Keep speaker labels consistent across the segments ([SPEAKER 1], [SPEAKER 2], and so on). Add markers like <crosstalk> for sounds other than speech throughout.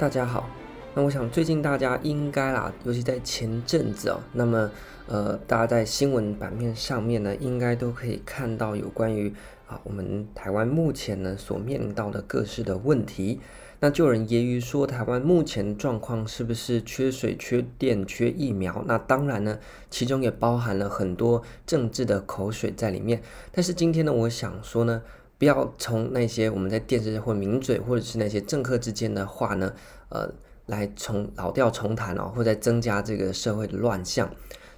[SPEAKER 1] 大家好，那我想最近大家应该啦，尤其在前阵子哦，那么呃，大家在新闻版面上面呢，应该都可以看到有关于啊我们台湾目前呢所面临到的各式的问题。那就有人揶揄说，台湾目前状况是不是缺水、缺电、缺疫苗？那当然呢，其中也包含了很多政治的口水在里面。但是今天呢，我想说呢。不要从那些我们在电视或名嘴，或者是那些政客之间的话呢，呃，来从老调重弹哦，或者增加这个社会的乱象。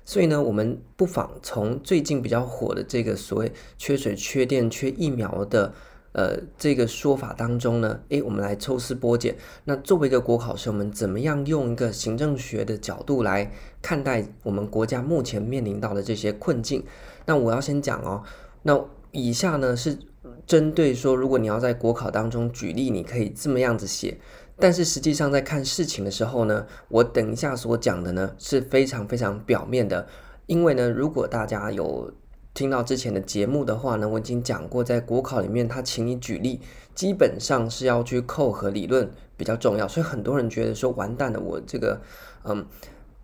[SPEAKER 1] 所以呢，我们不妨从最近比较火的这个所谓缺水、缺电、缺疫苗的呃这个说法当中呢，诶，我们来抽丝剥茧。那作为一个国考生，我们怎么样用一个行政学的角度来看待我们国家目前面临到的这些困境？那我要先讲哦，那以下呢是。针对说，如果你要在国考当中举例，你可以这么样子写。但是实际上在看事情的时候呢，我等一下所讲的呢是非常非常表面的。因为呢，如果大家有听到之前的节目的话呢，我已经讲过，在国考里面他请你举例，基本上是要去扣合理论比较重要。所以很多人觉得说，完蛋了，我这个嗯，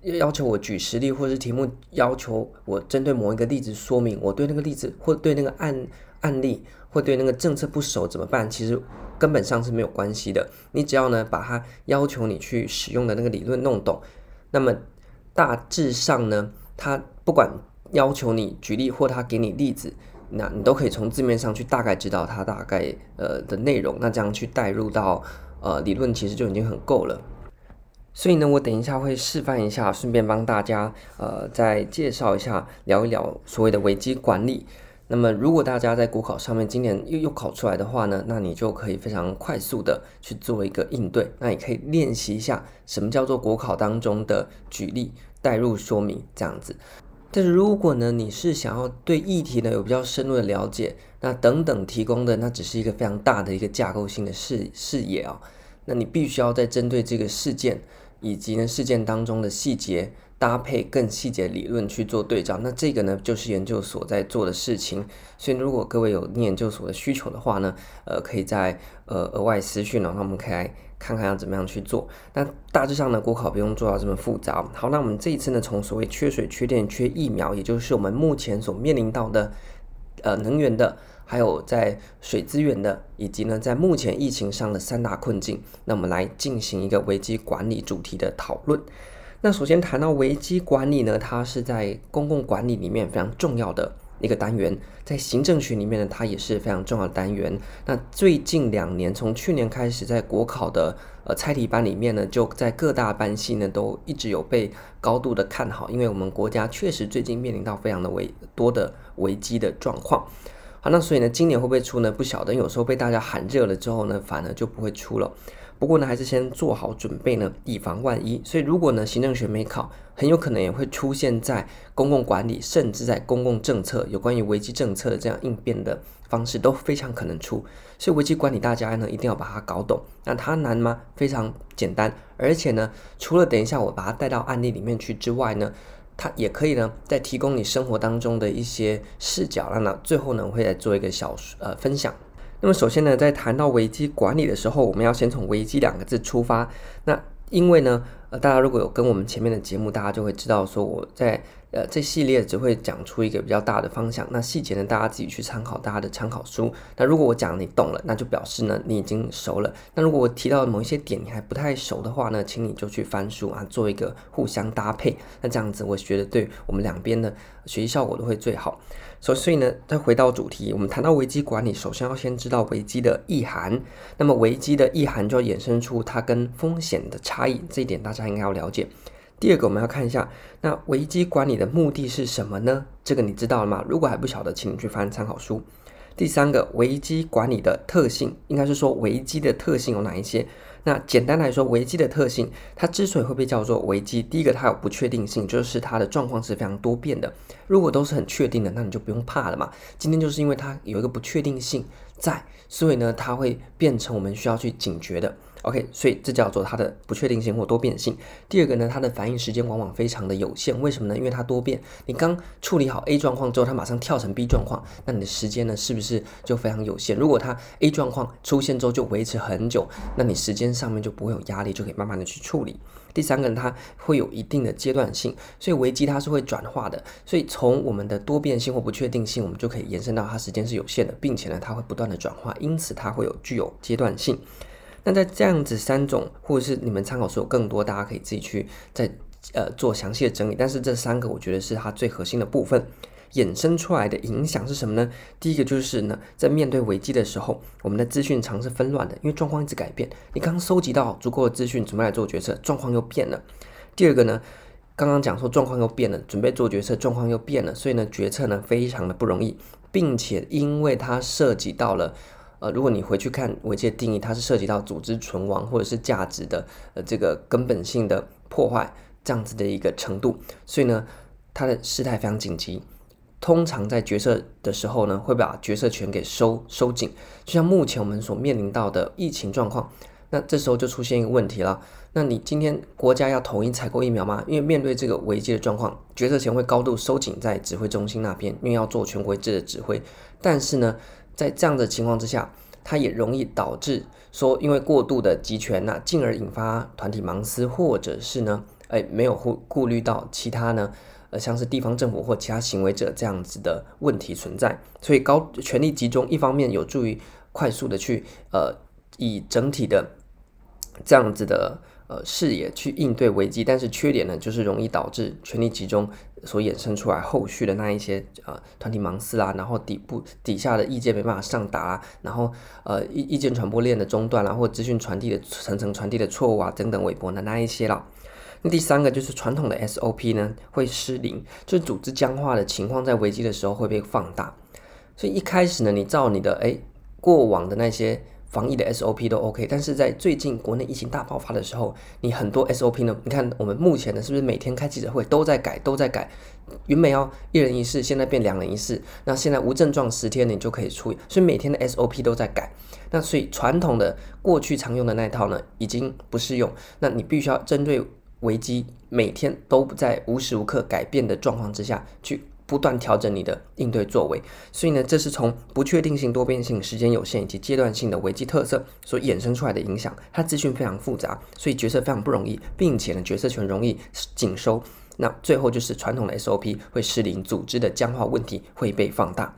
[SPEAKER 1] 要求我举实例，或是题目要求我针对某一个例子说明，我对那个例子或对那个案案例。会对那个政策不熟怎么办？其实根本上是没有关系的。你只要呢把它要求你去使用的那个理论弄懂，那么大致上呢，它不管要求你举例或他给你例子，那你都可以从字面上去大概知道它大概呃的内容。那这样去带入到呃理论，其实就已经很够了。所以呢，我等一下会示范一下，顺便帮大家呃再介绍一下，聊一聊所谓的危机管理。那么，如果大家在国考上面今年又又考出来的话呢，那你就可以非常快速的去做一个应对。那也可以练习一下什么叫做国考当中的举例、带入说明这样子。但是如果呢，你是想要对议题呢有比较深入的了解，那等等提供的那只是一个非常大的一个架构性的视视野啊。那你必须要在针对这个事件以及呢事件当中的细节。搭配更细节理论去做对照，那这个呢就是研究所在做的事情。所以如果各位有念研究所的需求的话呢，呃，可以在呃额外私讯，然后我们可以来看看要怎么样去做。那大致上呢，国考不用做到这么复杂。好，那我们这一次呢，从所谓缺水、缺电、缺疫苗，也就是我们目前所面临到的呃能源的，还有在水资源的，以及呢在目前疫情上的三大困境，那我们来进行一个危机管理主题的讨论。那首先谈到危机管理呢，它是在公共管理里面非常重要的一个单元，在行政学里面呢，它也是非常重要的单元。那最近两年，从去年开始，在国考的呃猜题班里面呢，就在各大班系呢都一直有被高度的看好，因为我们国家确实最近面临到非常的危多的危机的状况。好，那所以呢，今年会不会出呢？不晓得，有时候被大家喊热了之后呢，反而就不会出了。不过呢，还是先做好准备呢，以防万一。所以如果呢，行政学没考，很有可能也会出现在公共管理，甚至在公共政策有关于危机政策的这样应变的方式都非常可能出。所以危机管理大家呢一定要把它搞懂。那它难吗？非常简单。而且呢，除了等一下我把它带到案例里面去之外呢，它也可以呢再提供你生活当中的一些视角。那呢，最后呢，我会来做一个小呃分享。那么首先呢，在谈到危机管理的时候，我们要先从“危机”两个字出发。那因为呢，呃，大家如果有跟我们前面的节目，大家就会知道说我在。呃，这系列只会讲出一个比较大的方向，那细节呢，大家自己去参考大家的参考书。那如果我讲你懂了，那就表示呢你已经熟了。那如果我提到某一些点你还不太熟的话呢，请你就去翻书啊，做一个互相搭配。那这样子，我觉得对我们两边的学习效果都会最好。所，所以呢，再回到主题，我们谈到危机管理，首先要先知道危机的意涵。那么，危机的意涵就要衍生出它跟风险的差异，这一点大家应该要了解。第二个，我们要看一下，那危机管理的目的是什么呢？这个你知道了吗？如果还不晓得，请你去翻参考书。第三个，危机管理的特性，应该是说危机的特性有哪一些？那简单来说，危机的特性，它之所以会被叫做危机，第一个它有不确定性，就是它的状况是非常多变的。如果都是很确定的，那你就不用怕了嘛。今天就是因为它有一个不确定性在，所以呢，它会变成我们需要去警觉的。OK，所以这叫做它的不确定性或多变性。第二个呢，它的反应时间往往非常的有限。为什么呢？因为它多变。你刚处理好 A 状况之后，它马上跳成 B 状况，那你的时间呢，是不是就非常有限？如果它 A 状况出现之后就维持很久，那你时间上面就不会有压力，就可以慢慢的去处理。第三个呢，它会有一定的阶段性，所以危机它是会转化的。所以从我们的多变性或不确定性，我们就可以延伸到它时间是有限的，并且呢，它会不断的转化，因此它会有具有阶段性。那在这样子三种，或者是你们参考书有更多，大家可以自己去再呃做详细的整理。但是这三个我觉得是它最核心的部分，衍生出来的影响是什么呢？第一个就是呢，在面对危机的时候，我们的资讯常是纷乱的，因为状况一直改变。你刚收集到足够的资讯，准备来做决策，状况又变了。第二个呢，刚刚讲说状况又变了，准备做决策，状况又变了，所以呢，决策呢非常的不容易，并且因为它涉及到了。呃，如果你回去看危机的定义，它是涉及到组织存亡或者是价值的呃这个根本性的破坏这样子的一个程度，所以呢，它的事态非常紧急。通常在决策的时候呢，会把决策权给收收紧，就像目前我们所面临到的疫情状况，那这时候就出现一个问题了。那你今天国家要统一采购疫苗吗？因为面对这个危机的状况，决策权会高度收紧在指挥中心那边，因为要做全国一致的指挥，但是呢。在这样的情况之下，它也容易导致说，因为过度的集权呐，进而引发团体盲思，或者是呢，哎，没有顾顾虑到其他呢，呃，像是地方政府或其他行为者这样子的问题存在，所以高权力集中，一方面有助于快速的去呃，以整体的这样子的。呃，视野去应对危机，但是缺点呢，就是容易导致权力集中所衍生出来后续的那一些呃团体盲思啊，然后底部底下的意见没办法上达，然后呃意意见传播链的中断啊，或资讯传递的层层传递的错误啊等等微博的那一些了。那第三个就是传统的 SOP 呢会失灵，就是组织僵化的情况在危机的时候会被放大，所以一开始呢，你照你的诶过往的那些。防疫的 SOP 都 OK，但是在最近国内疫情大爆发的时候，你很多 SOP 呢？你看我们目前呢，是不是每天开记者会都在改，都在改？原本要一人一室，现在变两人一室。那现在无症状十天你就可以出，所以每天的 SOP 都在改。那所以传统的过去常用的那一套呢，已经不适用。那你必须要针对危机，每天都在无时无刻改变的状况之下去。不断调整你的应对作为，所以呢，这是从不确定性、多变性、时间有限以及阶段性的危机特色所衍生出来的影响。它资讯非常复杂，所以决策非常不容易，并且呢，决策权容易紧收。那最后就是传统的 SOP 会失灵，组织的僵化问题会被放大。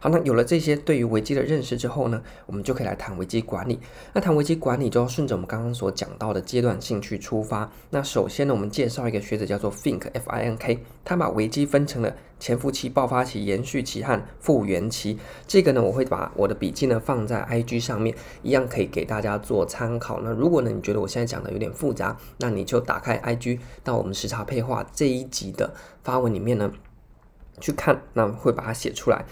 [SPEAKER 1] 好，那有了这些对于危机的认识之后呢，我们就可以来谈危机管理。那谈危机管理就要顺着我们刚刚所讲到的阶段性去出发。那首先呢，我们介绍一个学者叫做 Fink，F-I-N-K，他把危机分成了潜伏期、爆发期、延续期和复原期。这个呢，我会把我的笔记呢放在 IG 上面，一样可以给大家做参考。那如果呢，你觉得我现在讲的有点复杂，那你就打开 IG 到我们时差配话这一集的发文里面呢去看，那会把它写出来。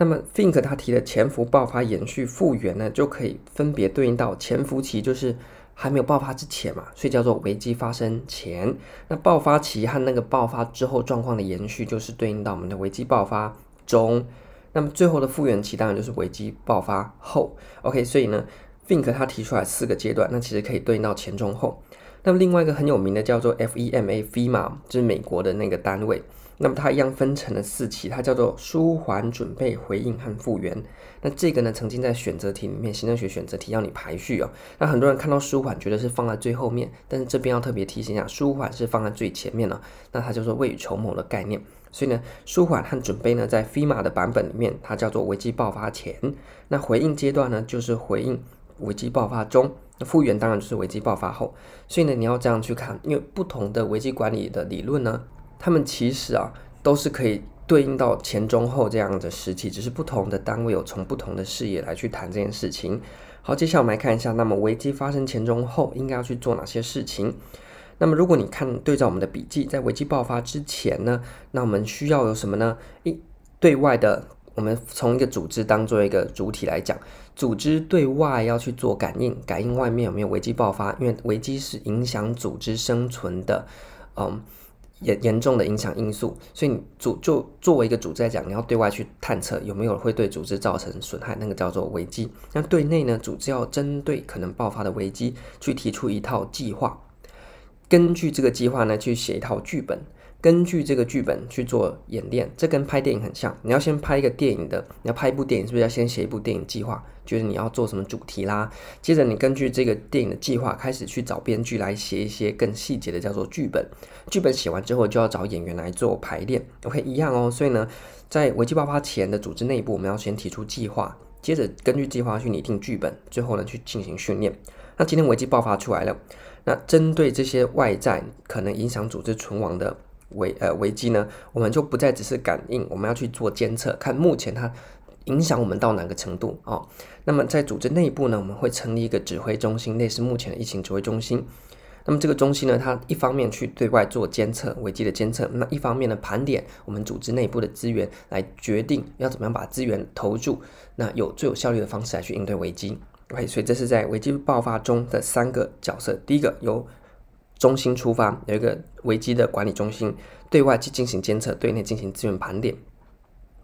[SPEAKER 1] 那么，think 他提的潜伏、爆发、延续、复原呢，就可以分别对应到潜伏期，就是还没有爆发之前嘛，所以叫做危机发生前。那爆发期和那个爆发之后状况的延续，就是对应到我们的危机爆发中。那么最后的复原期当然就是危机爆发后。OK，所以呢，Fink 他提出来四个阶段，那其实可以对应到前中后。那么另外一个很有名的叫做 FEMA，FEMA 就是美国的那个单位。那么它一样分成了四期，它叫做舒缓、准备、回应和复原。那这个呢，曾经在选择题里面，行政学选择题要你排序哦。那很多人看到舒缓觉得是放在最后面，但是这边要特别提醒一下，舒缓是放在最前面了。那它就是未雨绸缪的概念。所以呢，舒缓和准备呢，在 FEMA 的版本里面，它叫做危机爆发前。那回应阶段呢，就是回应危机爆发中。那复原当然就是危机爆发后。所以呢，你要这样去看，因为不同的危机管理的理论呢。他们其实啊，都是可以对应到前中后这样的时期，只是不同的单位有从不同的视野来去谈这件事情。好，接下来我们来看一下，那么危机发生前中后应该要去做哪些事情？那么如果你看对照我们的笔记，在危机爆发之前呢，那我们需要有什么呢？一对外的，我们从一个组织当做一个主体来讲，组织对外要去做感应，感应外面有没有危机爆发，因为危机是影响组织生存的，嗯。严严重的影响因素，所以你组就作为一个组织来讲，你要对外去探测有没有会对组织造成损害，那个叫做危机。那对内呢，组织要针对可能爆发的危机去提出一套计划，根据这个计划呢去写一套剧本。根据这个剧本去做演练，这跟拍电影很像。你要先拍一个电影的，你要拍一部电影，是不是要先写一部电影计划？就是你要做什么主题啦？接着你根据这个电影的计划开始去找编剧来写一些更细节的，叫做剧本。剧本写完之后，就要找演员来做排练。OK，一样哦。所以呢，在危机爆发前的组织内部，我们要先提出计划，接着根据计划去拟定剧本，最后呢去进行训练。那今天危机爆发出来了，那针对这些外在可能影响组织存亡的。危呃危机呢，我们就不再只是感应，我们要去做监测，看目前它影响我们到哪个程度哦。那么在组织内部呢，我们会成立一个指挥中心，类似目前的疫情指挥中心。那么这个中心呢，它一方面去对外做监测危机的监测，那一方面呢盘点我们组织内部的资源，来决定要怎么样把资源投入，那有最有效率的方式来去应对危机。OK，所以这是在危机爆发中的三个角色，第一个由中心出发，有一个危机的管理中心，对外去进行监测，对内进行资源盘点。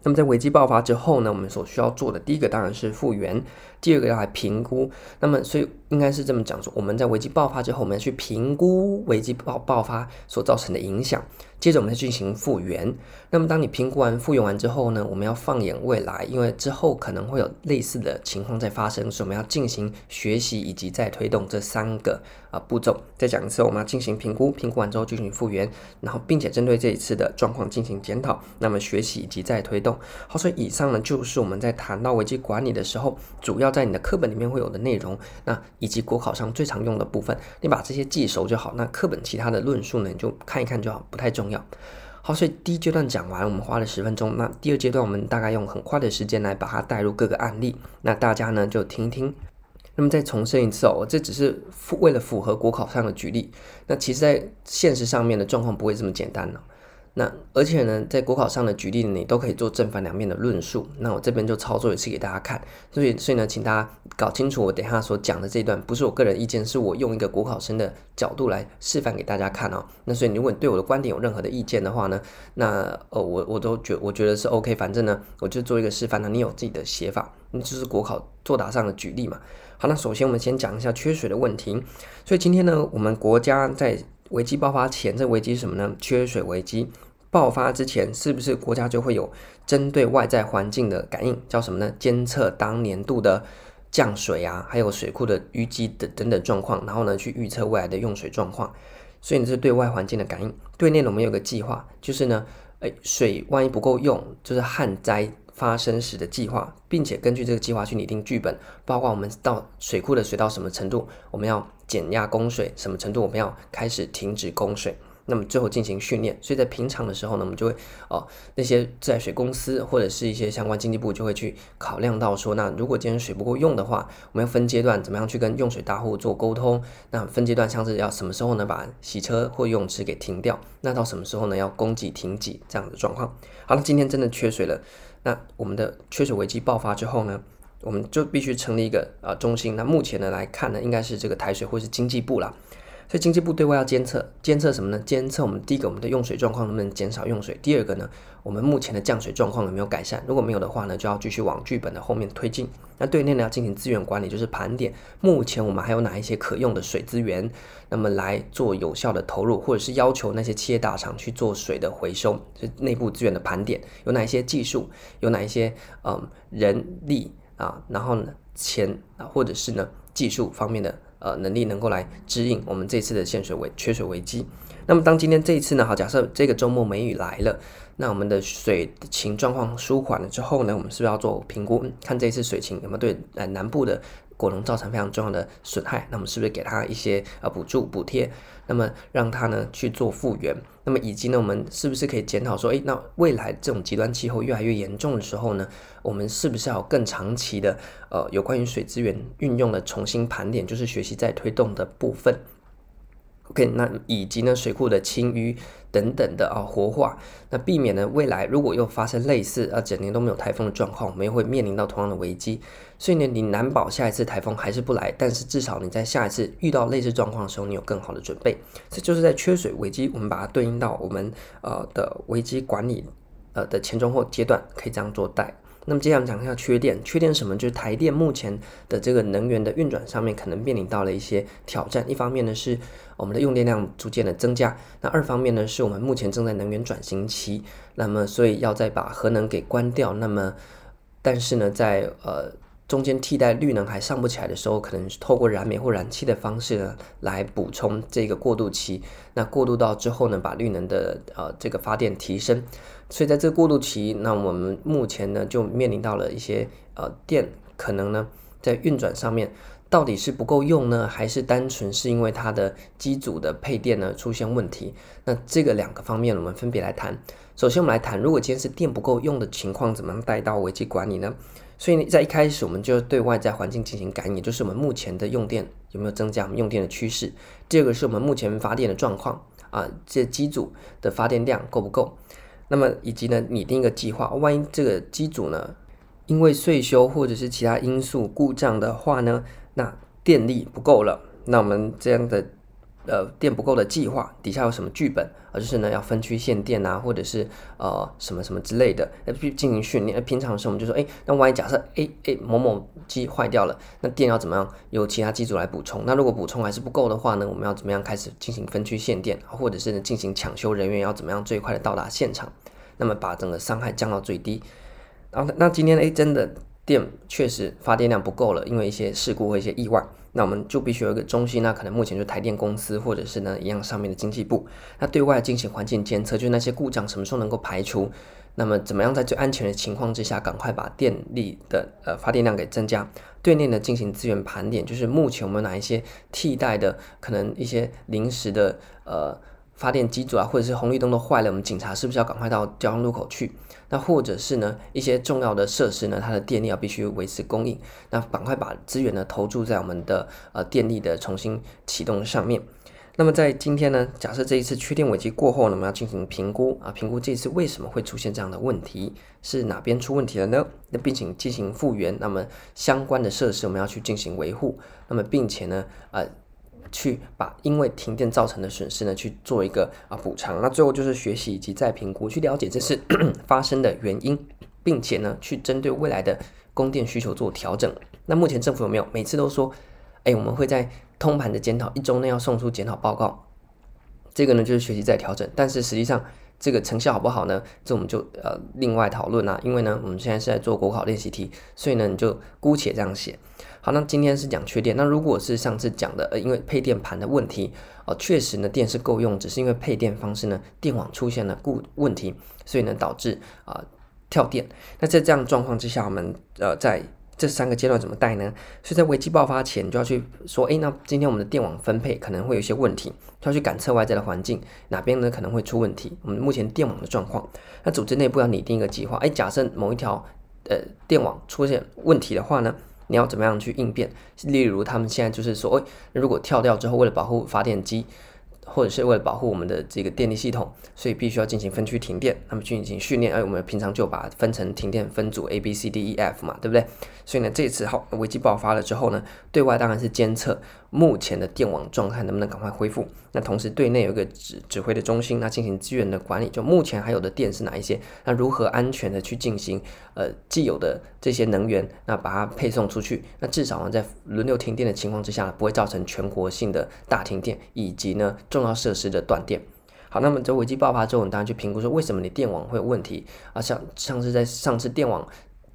[SPEAKER 1] 那么在危机爆发之后呢，我们所需要做的第一个当然是复原，第二个要来评估。那么所以应该是这么讲说，我们在危机爆发之后，我们要去评估危机爆爆发所造成的影响。接着我们再进行复原。那么当你评估完、复原完之后呢，我们要放眼未来，因为之后可能会有类似的情况在发生，所以我们要进行学习以及再推动这三个啊、步骤。再讲一次，我们要进行评估，评估完之后进行复原，然后并且针对这一次的状况进行检讨。那么学习以及再推动。好，所以以上呢就是我们在谈到危机管理的时候，主要要在你的课本里面会有的内容，那以及国考上最常用的部分，你把这些记熟就好。那课本其他的论述呢，你就看一看就好，不太重要。好，所以第一阶段讲完，我们花了十分钟。那第二阶段，我们大概用很快的时间来把它带入各个案例。那大家呢就听听。那么再重申一次哦，这只是为了符合国考上的举例。那其实，在现实上面的状况不会这么简单呢。那而且呢，在国考上的举例你都可以做正反两面的论述。那我这边就操作一次给大家看。所以，所以呢，请大家搞清楚我等下所讲的这段不是我个人意见，是我用一个国考生的角度来示范给大家看哦。那所以，如果你对我的观点有任何的意见的话呢，那呃，我我都觉我觉得是 OK。反正呢，我就做一个示范，那你有自己的写法，那就是国考作答上的举例嘛。好，那首先我们先讲一下缺水的问题。所以今天呢，我们国家在危机爆发前，这危机是什么呢？缺水危机。爆发之前，是不是国家就会有针对外在环境的感应，叫什么呢？监测当年度的降水啊，还有水库的淤积的等等状况，然后呢，去预测未来的用水状况。所以你是对外环境的感应。对内呢我们有个计划，就是呢，诶，水万一不够用，就是旱灾发生时的计划，并且根据这个计划去拟定剧本，包括我们到水库的水到什么程度，我们要减压供水，什么程度我们要开始停止供水。那么最后进行训练，所以在平常的时候呢，我们就会哦，那些自来水公司或者是一些相关经济部就会去考量到说，那如果今天水不够用的话，我们要分阶段怎么样去跟用水大户做沟通？那分阶段像是要什么时候呢，把洗车或游泳池给停掉？那到什么时候呢，要供给停给这样的状况？好了，今天真的缺水了，那我们的缺水危机爆发之后呢，我们就必须成立一个、呃、中心。那目前呢来看呢，应该是这个台水或是经济部啦。所以经济部对外要监测，监测什么呢？监测我们第一个我们的用水状况能不能减少用水，第二个呢，我们目前的降水状况有没有改善？如果没有的话呢，就要继续往剧本的后面推进。那对内呢要进行资源管理，就是盘点目前我们还有哪一些可用的水资源，那么来做有效的投入，或者是要求那些企业大厂去做水的回收，是内部资源的盘点，有哪一些技术，有哪一些嗯人力啊，然后呢钱啊，或者是呢技术方面的。呃，能力能够来指引我们这次的限水为缺水危机。那么，当今天这一次呢，好，假设这个周末梅雨来了，那我们的水情状况舒缓了之后呢，我们是不是要做评估，看这一次水情有没有对呃南部的果农造成非常重要的损害？那我们是不是给他一些呃补助补贴？那么让它呢去做复原？那么以及呢，我们是不是可以检讨说，诶，那未来这种极端气候越来越严重的时候呢，我们是不是要更长期的呃有关于水资源运用的重新盘点，就是学习再推动的部分？OK，那以及呢水库的清淤等等的啊活化，那避免呢未来如果又发生类似啊整年都没有台风的状况，我们又会面临到同样的危机。所以呢，你难保下一次台风还是不来，但是至少你在下一次遇到类似状况的时候，你有更好的准备。这就是在缺水危机，我们把它对应到我们呃的危机管理呃的前中后阶段，可以这样做带。那么接下来我们讲一下缺电，缺电什么？就是台电目前的这个能源的运转上面可能面临到了一些挑战。一方面呢是我们的用电量逐渐的增加，那二方面呢是我们目前正在能源转型期，那么所以要再把核能给关掉。那么但是呢在呃中间替代绿能还上不起来的时候，可能是透过燃煤或燃气的方式呢来补充这个过渡期。那过渡到之后呢，把绿能的呃这个发电提升。所以在这个过渡期，那我们目前呢就面临到了一些呃电可能呢在运转上面到底是不够用呢，还是单纯是因为它的机组的配电呢出现问题？那这个两个方面我们分别来谈。首先我们来谈，如果今天是电不够用的情况，怎么样带到危机管理呢？所以在一开始我们就对外在环境进行感应，就是我们目前的用电有没有增加，我们用电的趋势。第二个是我们目前发电的状况啊，这机组的发电量够不够？那么以及呢，拟定一个计划，万一这个机组呢，因为税修或者是其他因素故障的话呢，那电力不够了，那我们这样的呃电不够的计划底下有什么剧本？而就是呢要分区限电啊，或者是呃什么什么之类的，来去进行训练。那平常的时候我们就说，哎，那万一假设哎哎某某机坏掉了，那电要怎么样由其他机组来补充？那如果补充还是不够的话呢，我们要怎么样开始进行分区限电，或者是呢进行抢修人员要怎么样最快的到达现场？那么把整个伤害降到最低，然后那今天诶真的电确实发电量不够了，因为一些事故和一些意外，那我们就必须有一个中心，那可能目前就台电公司或者是呢一样上面的经济部，那对外进行环境监测，就是那些故障什么时候能够排除，那么怎么样在最安全的情况之下，赶快把电力的呃发电量给增加，对内呢进行资源盘点，就是目前我们哪一些替代的可能一些临时的呃。发电机组啊，或者是红绿灯都坏了，我们警察是不是要赶快到交通路口去？那或者是呢，一些重要的设施呢，它的电力要必须维持供应，那赶快把资源呢投注在我们的呃电力的重新启动上面。那么在今天呢，假设这一次缺电危机过后呢，我们要进行评估啊，评估这次为什么会出现这样的问题，是哪边出问题了呢？那并且进行复原，那么相关的设施我们要去进行维护，那么并且呢，呃。去把因为停电造成的损失呢，去做一个啊补偿。那最后就是学习以及再评估，去了解这是 <coughs> 发生的原因，并且呢，去针对未来的供电需求做调整。那目前政府有没有每次都说，哎，我们会在通盘的检讨一周内要送出检讨报告？这个呢就是学习再调整，但是实际上这个成效好不好呢？这我们就呃另外讨论啊。因为呢，我们现在是在做国考练习题，所以呢，你就姑且这样写。好，那今天是讲缺电。那如果是上次讲的，呃，因为配电盘的问题，哦、呃，确实呢电是够用，只是因为配电方式呢电网出现了故问题，所以呢导致啊、跳电。那在这样状况之下，我们呃在这三个阶段怎么带呢？所以在危机爆发前，就要去说，诶，那今天我们的电网分配可能会有一些问题，就要去感测外在的环境，哪边呢可能会出问题？我们目前电网的状况，那组织内部要拟定一个计划。诶，假设某一条呃电网出现问题的话呢？你要怎么样去应变？例如，他们现在就是说，哎，如果跳掉之后，为了保护发电机，或者是为了保护我们的这个电力系统，所以必须要进行分区停电，那么进行训练。哎，我们平常就把分成停电分组 A、B、C、D、E、F 嘛，对不对？所以呢，这次好危机爆发了之后呢，对外当然是监测目前的电网状态能不能赶快恢复。那同时对内有一个指指挥的中心，那进行资源的管理，就目前还有的电是哪一些？那如何安全的去进行呃既有的这些能源，那把它配送出去？那至少呢，在轮流停电的情况之下，不会造成全国性的大停电，以及呢。重要设施的断电，好，那么这危机爆发之后，我们当然去评估说，为什么你电网会有问题啊？像上次在上次电网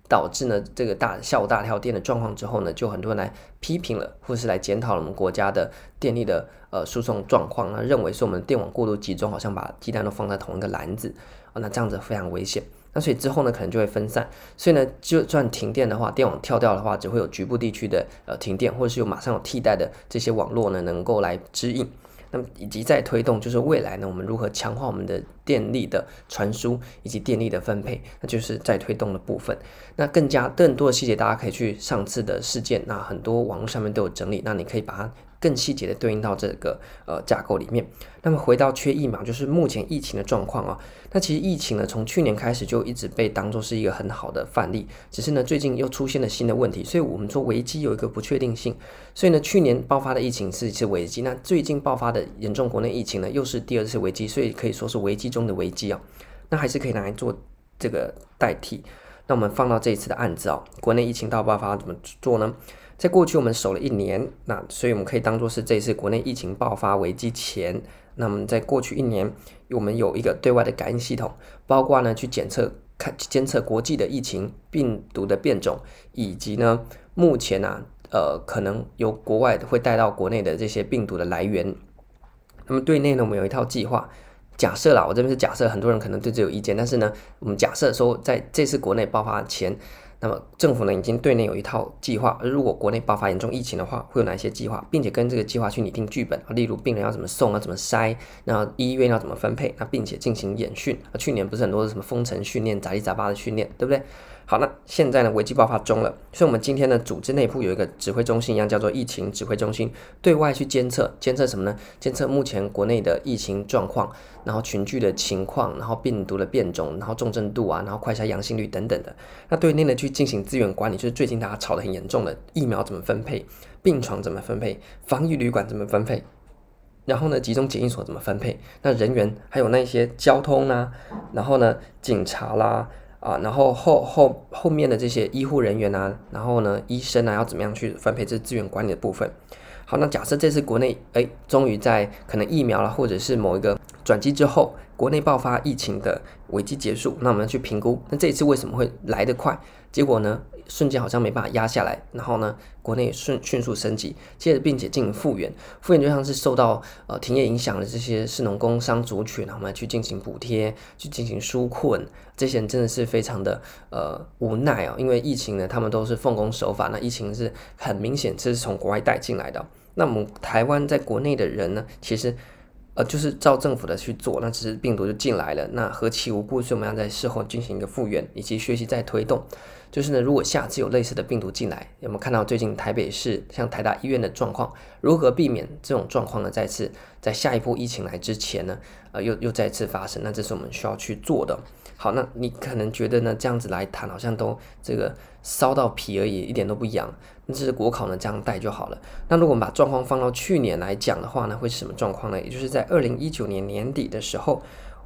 [SPEAKER 1] 导致呢这个大下午大跳电的状况之后呢，就很多人来批评了，或是来检讨了我们国家的电力的呃输送状况，那认为是我们电网过度集中，好像把鸡蛋都放在同一个篮子啊，那这样子非常危险。那所以之后呢，可能就会分散。所以呢，就算停电的话，电网跳掉的话，只会有局部地区的呃停电，或者是有马上有替代的这些网络呢，能够来支应。那么以及在推动，就是未来呢，我们如何强化我们的电力的传输以及电力的分配，那就是在推动的部分。那更加更多的细节，大家可以去上次的事件，那很多网络上面都有整理，那你可以把它更细节的对应到这个呃架构里面。那么回到缺疫苗，就是目前疫情的状况啊。那其实疫情呢，从去年开始就一直被当作是一个很好的范例，只是呢最近又出现了新的问题，所以我们说危机有一个不确定性。所以呢，去年爆发的疫情是一次危机，那最近爆发的严重国内疫情呢，又是第二次危机，所以可以说是危机中的危机啊。那还是可以拿来做这个代替。那我们放到这一次的案子啊，国内疫情大爆发怎么做呢？在过去我们守了一年，那所以我们可以当做是这次国内疫情爆发危机前。那么在过去一年，我们有一个对外的感应系统，包括呢去检测、看监测国际的疫情病毒的变种，以及呢目前啊呃可能由国外会带到国内的这些病毒的来源。那么对内呢，我们有一套计划。假设啦，我这边是假设，很多人可能对这有意见，但是呢，我们假设说在这次国内爆发前。那么政府呢，已经对内有一套计划，如果国内爆发严重疫情的话，会有哪些计划，并且跟这个计划去拟定剧本，例如病人要怎么送啊，怎么筛，那医院要怎么分配，那并且进行演训。去年不是很多什么封城训练、杂七杂八的训练，对不对？好，那现在呢，危机爆发中了，所以我们今天呢，组织内部有一个指挥中心，一样叫做疫情指挥中心，对外去监测，监测什么呢？监测目前国内的疫情状况，然后群聚的情况，然后病毒的变种，然后重症度啊，然后快筛阳性率等等的。那对内呢，去进行资源管理，就是最近大家吵得很严重的疫苗怎么分配，病床怎么分配，防疫旅馆怎么分配，然后呢，集中检疫所怎么分配，那人员还有那些交通啊，然后呢，警察啦。啊，然后后后后面的这些医护人员啊，然后呢，医生啊，要怎么样去分配这资源管理的部分？好，那假设这次国内哎，终于在可能疫苗了，或者是某一个转机之后，国内爆发疫情的危机结束，那我们要去评估，那这一次为什么会来得快？结果呢，瞬间好像没办法压下来，然后呢，国内迅迅速升级，接着并且进行复原，复原就像是受到呃停业影响的这些士农工商族群，然后我们去进行补贴，去进行纾困，这些人真的是非常的呃无奈啊、因为疫情呢，他们都是奉公守法，那疫情是很明显这是从国外带进来的，那我们台湾在国内的人呢，其实。呃，就是照政府的去做，那只是病毒就进来了，那何其无辜，所以我们要在事后进行一个复原以及学习再推动。就是呢，如果下次有类似的病毒进来，有没有看到最近台北市像台大医院的状况？如何避免这种状况呢？再次在下一波疫情来之前呢，呃，又又再次发生？那这是我们需要去做的。好，那你可能觉得呢，这样子来谈好像都这个烧到皮而已，一点都不痒。那这是国考呢，这样带就好了。那如果我们把状况放到去年来讲的话呢，会是什么状况呢？也就是在二零一九年年底的时候，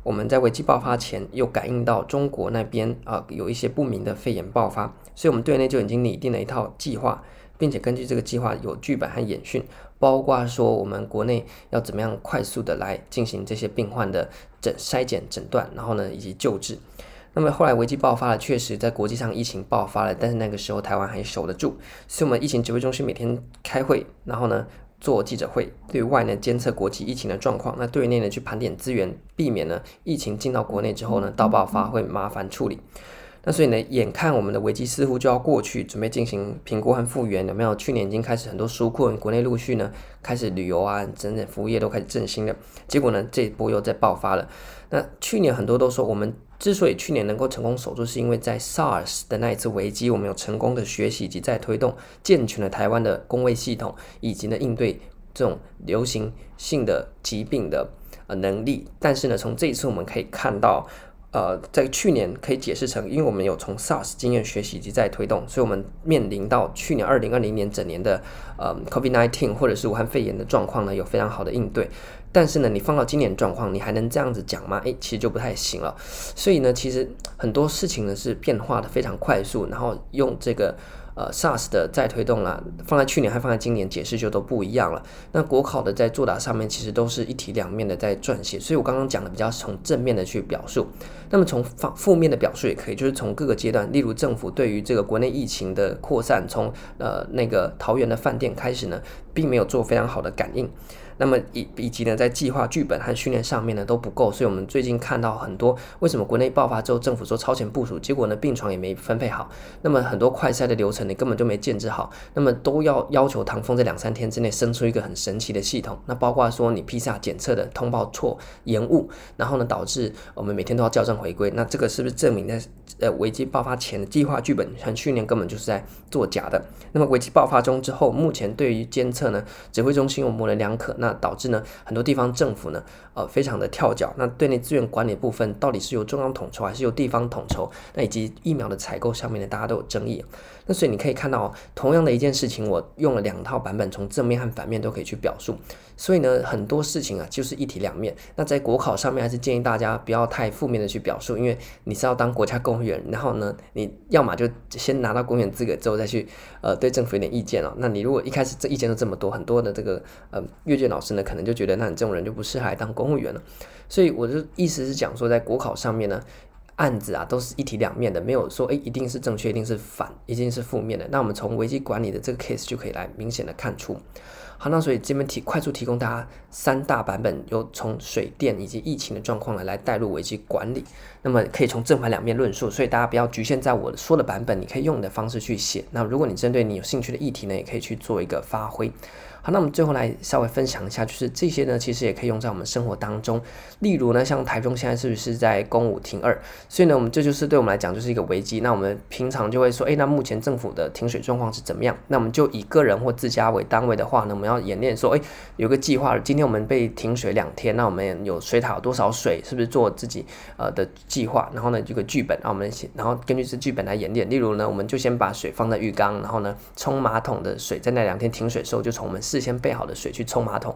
[SPEAKER 1] 我们在危机爆发前又感应到中国那边啊、有一些不明的肺炎爆发，所以我们队内就已经拟定了一套计划，并且根据这个计划有剧本和演训。包括说我们国内要怎么样快速的来进行这些病患的诊筛检诊断，然后呢以及救治。那么后来危机爆发了，确实在国际上疫情爆发了，但是那个时候台湾还守得住，所以我们疫情指挥中心每天开会，然后呢做记者会，对外呢监测国际疫情的状况，那对内呢去盘点资源，避免呢疫情进到国内之后呢大爆发会麻烦处理。那所以呢，眼看我们的危机似乎就要过去，准备进行评估和复原，有没有？去年已经开始很多纾困，国内陆续呢开始旅游啊，整整服务业都开始振兴了。结果呢，这一波又在爆发了。那去年很多都说，我们之所以去年能够成功守住，是因为在 SARS 的那一次危机，我们有成功的学习及再推动，健全了台湾的公卫系统，以及呢应对这种流行性的疾病的呃能力。但是呢，从这一次我们可以看到。呃，在去年可以解释成，因为我们有从 SARS 经验学习及再推动，所以我们面临到去年二零二零年整年的呃 COVID-19 或者是武汉肺炎的状况呢，有非常好的应对。但是呢，你放到今年状况，你还能这样子讲吗？诶，其实就不太行了。所以呢，其实很多事情呢是变化的非常快速，然后用这个。呃，SARS 的再推动啦，放在去年还放在今年，解释就都不一样了。那国考的在作答上面，其实都是一体两面的在撰写，所以我刚刚讲的比较从正面的去表述。那么从负负面的表述也可以，就是从各个阶段，例如政府对于这个国内疫情的扩散，从呃那个桃园的饭店开始呢，并没有做非常好的感应。那么以以及呢，在计划、剧本和训练上面呢都不够，所以我们最近看到很多为什么国内爆发之后，政府说超前部署，结果呢病床也没分配好，那么很多快筛的流程你根本就没建置好，那么都要要求唐峰在两三天之内生出一个很神奇的系统，那包括说你 PCR 检测的通报错延误，然后呢导致我们每天都要校正回归，那这个是不是证明在呃危机爆发前的计划、剧本和训练根本就是在作假的？那么危机爆发中之后，目前对于监测呢，指挥中心有模棱两可，那那导致呢很多地方政府呢，呃，非常的跳脚。那对内资源管理部分到底是由中央统筹还是由地方统筹？那以及疫苗的采购上面呢，大家都有争议。那所以你可以看到，同样的一件事情，我用了两套版本，从正面和反面都可以去表述。所以呢，很多事情啊，就是一体两面。那在国考上面，还是建议大家不要太负面的去表述，因为你是要当国家公务员，然后呢，你要么就先拿到公务员资格之后再去，呃，对政府有点意见了。那你如果一开始这意见都这么多，很多的这个呃阅卷老师呢，可能就觉得那你这种人就不适合当公务员了。所以我就意思是讲说，在国考上面呢。案子啊，都是一体两面的，没有说诶，一定是正确，一定是反，一定是负面的。那我们从危机管理的这个 case 就可以来明显的看出。好，那所以这边提快速提供大家三大版本，有从水电以及疫情的状况来来带入危机管理。那么可以从正反两面论述，所以大家不要局限在我说的版本，你可以用的方式去写。那如果你针对你有兴趣的议题呢，也可以去做一个发挥。好，那我们最后来稍微分享一下，就是这些呢，其实也可以用在我们生活当中。例如呢，像台中现在是不是在公五停二？所以呢，我们这就是对我们来讲就是一个危机。那我们平常就会说，诶，那目前政府的停水状况是怎么样？那我们就以个人或自家为单位的话呢，我们要演练说，诶，有个计划，今天我们被停水两天，那我们有水塔有多少水？是不是做自己呃的计划？然后呢，这个剧本，那我们先，然后根据这剧本来演练。例如呢，我们就先把水放在浴缸，然后呢，冲马桶的水在那两天停水的时候，就从我们事先备好的水去冲马桶，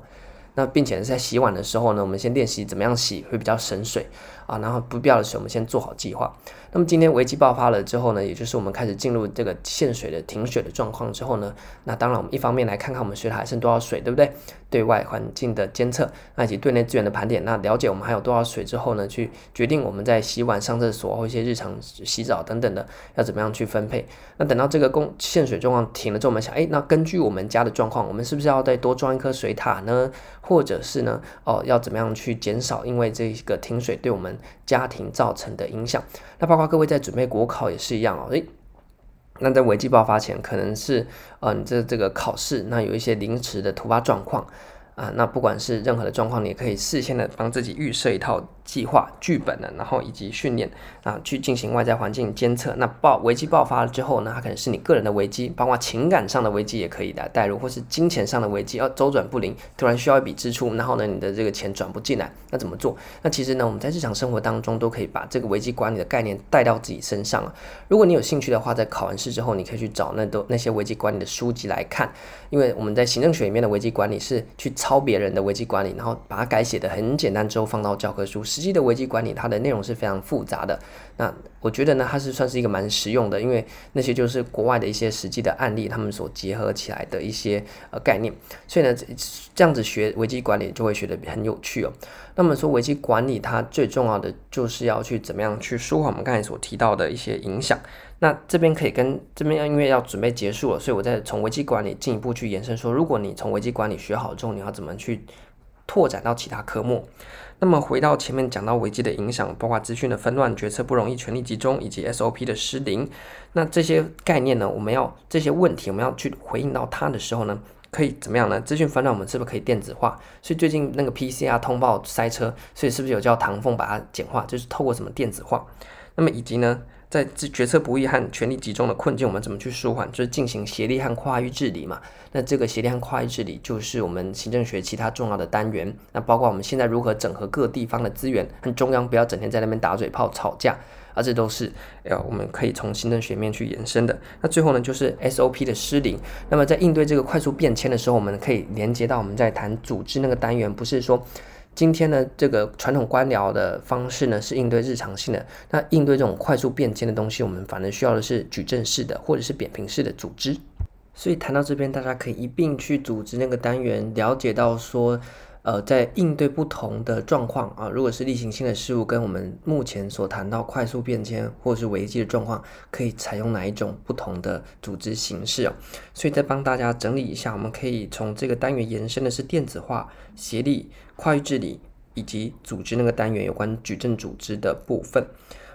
[SPEAKER 1] 那并且在洗碗的时候呢，我们先练习怎么样洗会比较省水。啊，然后不必要的水我们先做好计划。那么今天危机爆发了之后呢，也就是我们开始进入这个限水的停水的状况之后呢，那当然我们一方面来看看我们水塔还剩多少水，对不对？对外环境的监测，那以及对内资源的盘点，那了解我们还有多少水之后呢，去决定我们在洗碗、上厕所或一些日常洗澡等等的要怎么样去分配。那等到这个供限水状况停了之后，我们想，哎，那根据我们家的状况，我们是不是要再多装一颗水塔呢？或者是呢，哦，要怎么样去减少因为这个停水对我们家庭造成的影响？那包括各位在准备国考也是一样哦，诶，那在危机爆发前，可能是，嗯、这这个考试，那有一些临时的突发状况。啊，那不管是任何的状况，你也可以事先的帮自己预设一套计划、剧本呢，然后以及训练啊，去进行外在环境监测。那爆危机爆发了之后呢，它可能是你个人的危机，包括情感上的危机也可以来带入，或是金钱上的危机，要周转不灵，突然需要一笔支出，然后呢，你的这个钱转不进来，那怎么做？那其实呢，我们在日常生活当中都可以把这个危机管理的概念带到自己身上啊。如果你有兴趣的话，在考完试之后，你可以去找那都那些危机管理的书籍来看，因为我们在行政学里面的危机管理是去抄别人的危机管理，然后把它改写的很简单之后放到教科书。实际的危机管理它的内容是非常复杂的。那我觉得呢，它是算是一个蛮实用的，因为那些就是国外的一些实际的案例，他们所结合起来的一些呃概念。所以呢，这样子学危机管理就会学得很有趣哦。那么说危机管理它最重要的就是要去怎么样去舒缓我们刚才所提到的一些影响。那这边可以跟这边因为要准备结束了，所以我再从危机管理进一步去延伸说，如果你从危机管理学好之后，你要怎么去拓展到其他科目？那么回到前面讲到危机的影响，包括资讯的纷乱、决策不容易、权力集中以及 SOP 的失灵。那这些概念呢，我们要这些问题，我们要去回应到它的时候呢，可以怎么样呢？资讯纷乱，我们是不是可以电子化？所以最近那个 PCR 通报塞车，所以是不是有叫唐凤把它简化？就是透过什么电子化？那么以及呢？在决策不易和权力集中的困境，我们怎么去舒缓？就是进行协力和跨域治理嘛。那这个协力和跨域治理，就是我们行政学其他重要的单元。那包括我们现在如何整合各地方的资源，和中央不要整天在那边打嘴炮吵架，而这都是呃我们可以从行政学面去延伸的。那最后呢，就是 SOP 的失灵。那么在应对这个快速变迁的时候，我们可以连接到我们在谈组织那个单元，不是说。今天呢，这个传统官僚的方式呢，是应对日常性的。那应对这种快速变迁的东西，我们反而需要的是矩阵式的或者是扁平式的组织。所以谈到这边，大家可以一并去组织那个单元，了解到说，呃，在应对不同的状况啊，如果是例行性的事务，跟我们目前所谈到快速变迁或是危机的状况，可以采用哪一种不同的组织形式？所以再帮大家整理一下，我们可以从这个单元延伸的是电子化、协力、跨域治理以及组织那个单元有关矩阵组织的部分。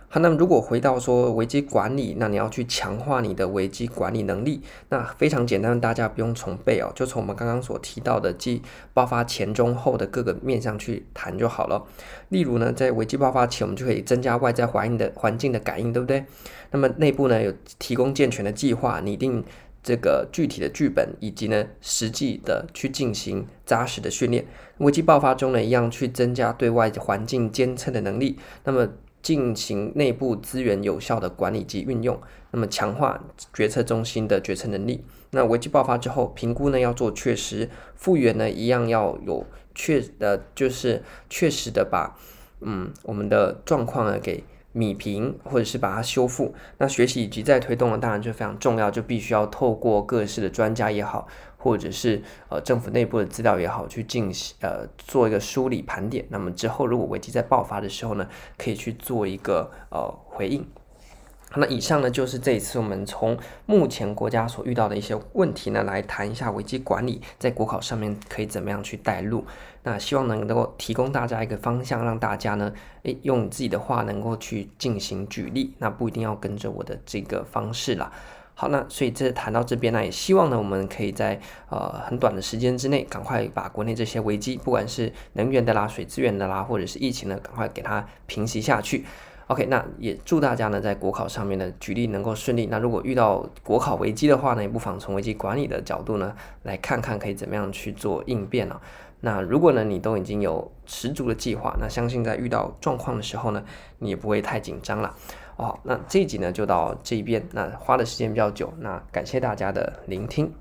[SPEAKER 1] 好，那么如果回到说危机管理，那你要去强化你的危机管理能力，那非常简单，大家不用重背哦，就从我们刚刚所提到的即爆发前、中、后的各个面向去谈就好了。例如呢，在危机爆发前，我们就可以增加外在环境的环境的感应，对不对？那么内部呢，有提供健全的计划，拟定这个具体的剧本，以及呢实际的去进行扎实的训练。危机爆发中呢，一样去增加对外环境监测的能力。那么进行内部资源有效的管理及运用，那么强化决策中心的决策能力。那危机爆发之后，评估呢要做确实，复原呢一样要有确呃，就是确实的把嗯我们的状况呢给米平，或者是把它修复。那学习以及再推动呢，当然就非常重要，就必须要透过各式的专家也好。或者是呃政府内部的资料也好，去进行呃做一个梳理盘点。那么之后如果危机在爆发的时候呢，可以去做一个呃回应。那以上呢就是这一次我们从目前国家所遇到的一些问题呢，来谈一下危机管理在国考上面可以怎么样去带入。那希望能够提供大家一个方向，让大家呢诶用自己的话能够去进行举例，那不一定要跟着我的这个方式啦。好，那所以这谈到这边呢，也希望呢，我们可以在呃很短的时间之内，赶快把国内这些危机，不管是能源的啦、水资源的啦，或者是疫情呢，赶快给它平息下去。OK，那也祝大家呢在国考上面的举例能够顺利。那如果遇到国考危机的话呢，也不妨从危机管理的角度呢，来看看可以怎么样去做应变啊。那如果呢你都已经有十足的计划，那相信在遇到状况的时候呢，你也不会太紧张了。哦，那这一集呢就到这一边，那花的时间比较久，那感谢大家的聆听。